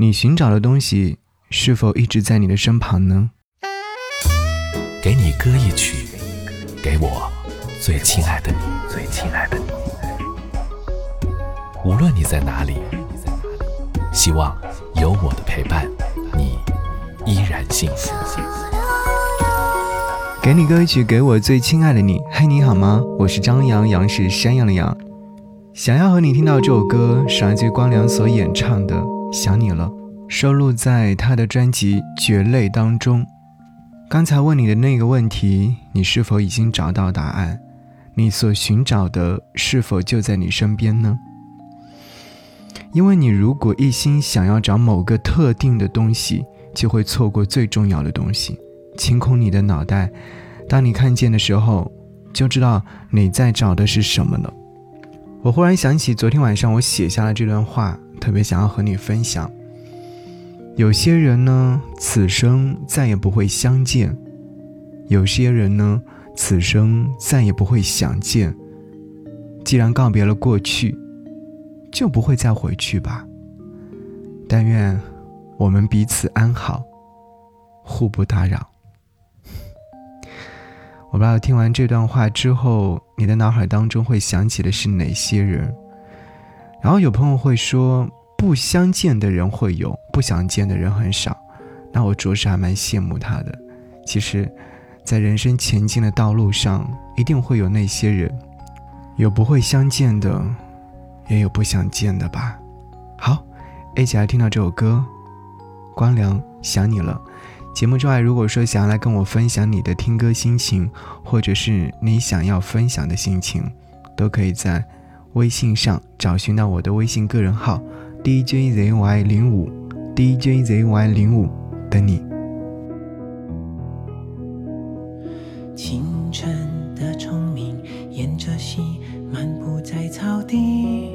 你寻找的东西是否一直在你的身旁呢？给你歌一曲，给我最亲爱的你，最亲爱的你。无论你在哪里，希望有我的陪伴，你依然幸福。给你歌曲，给我最亲爱的你。嗨，你好吗？我是张阳，阳是山羊的羊。想要和你听到这首歌，是来自于光良所演唱的。想你了，收录在他的专辑《绝泪》当中。刚才问你的那个问题，你是否已经找到答案？你所寻找的是否就在你身边呢？因为你如果一心想要找某个特定的东西，就会错过最重要的东西，清空你的脑袋。当你看见的时候，就知道你在找的是什么了。我忽然想起昨天晚上我写下了这段话。特别想要和你分享，有些人呢，此生再也不会相见；有些人呢，此生再也不会想见。既然告别了过去，就不会再回去吧。但愿我们彼此安好，互不打扰。我不知道听完这段话之后，你的脑海当中会想起的是哪些人？然后有朋友会说，不相见的人会有，不想见的人很少。那我着实还蛮羡慕他的。其实，在人生前进的道路上，一定会有那些人，有不会相见的，也有不想见的吧。好，一起来听到这首歌，《光良想你了》。节目之外，如果说想要来跟我分享你的听歌心情，或者是你想要分享的心情，都可以在。微信上找寻到我的微信个人号 DJZY 零五 DJZY 零五等你。清晨的虫鸣，沿着溪漫步在草地，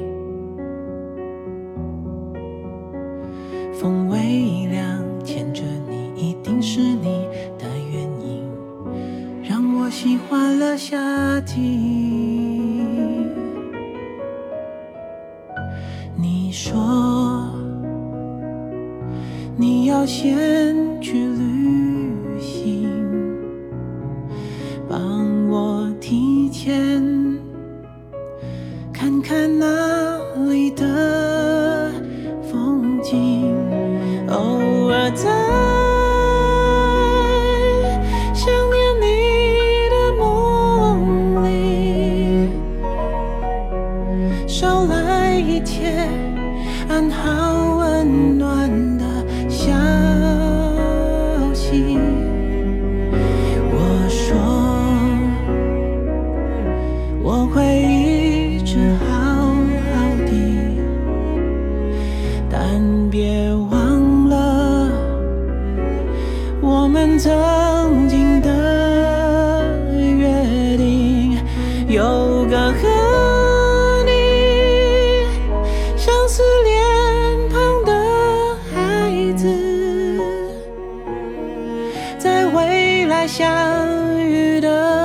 风微凉，牵着你一定是你的原因，让我喜欢了夏季。说你要先去旅行，帮我提前看看那里的风景，偶尔在想念你的梦里，少来一天。安好温暖的消息。我说我会。来相遇的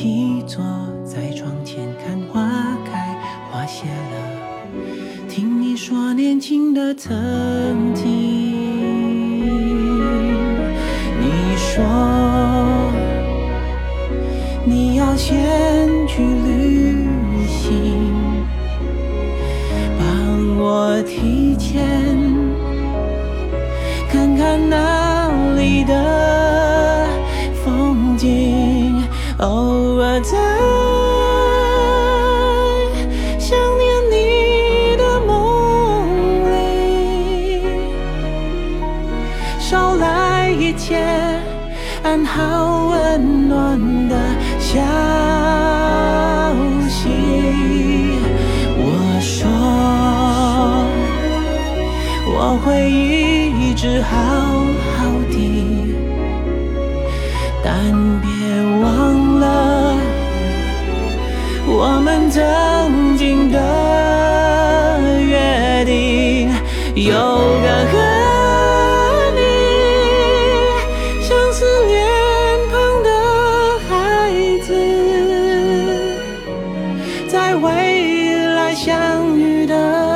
起坐在窗前看花开花谢了，听你说年轻的曾经。你说你要先去旅行，帮我提前看看那里的好温暖的消息。我说我会一直好好的，但别忘了我们曾经的约定。有个。相遇的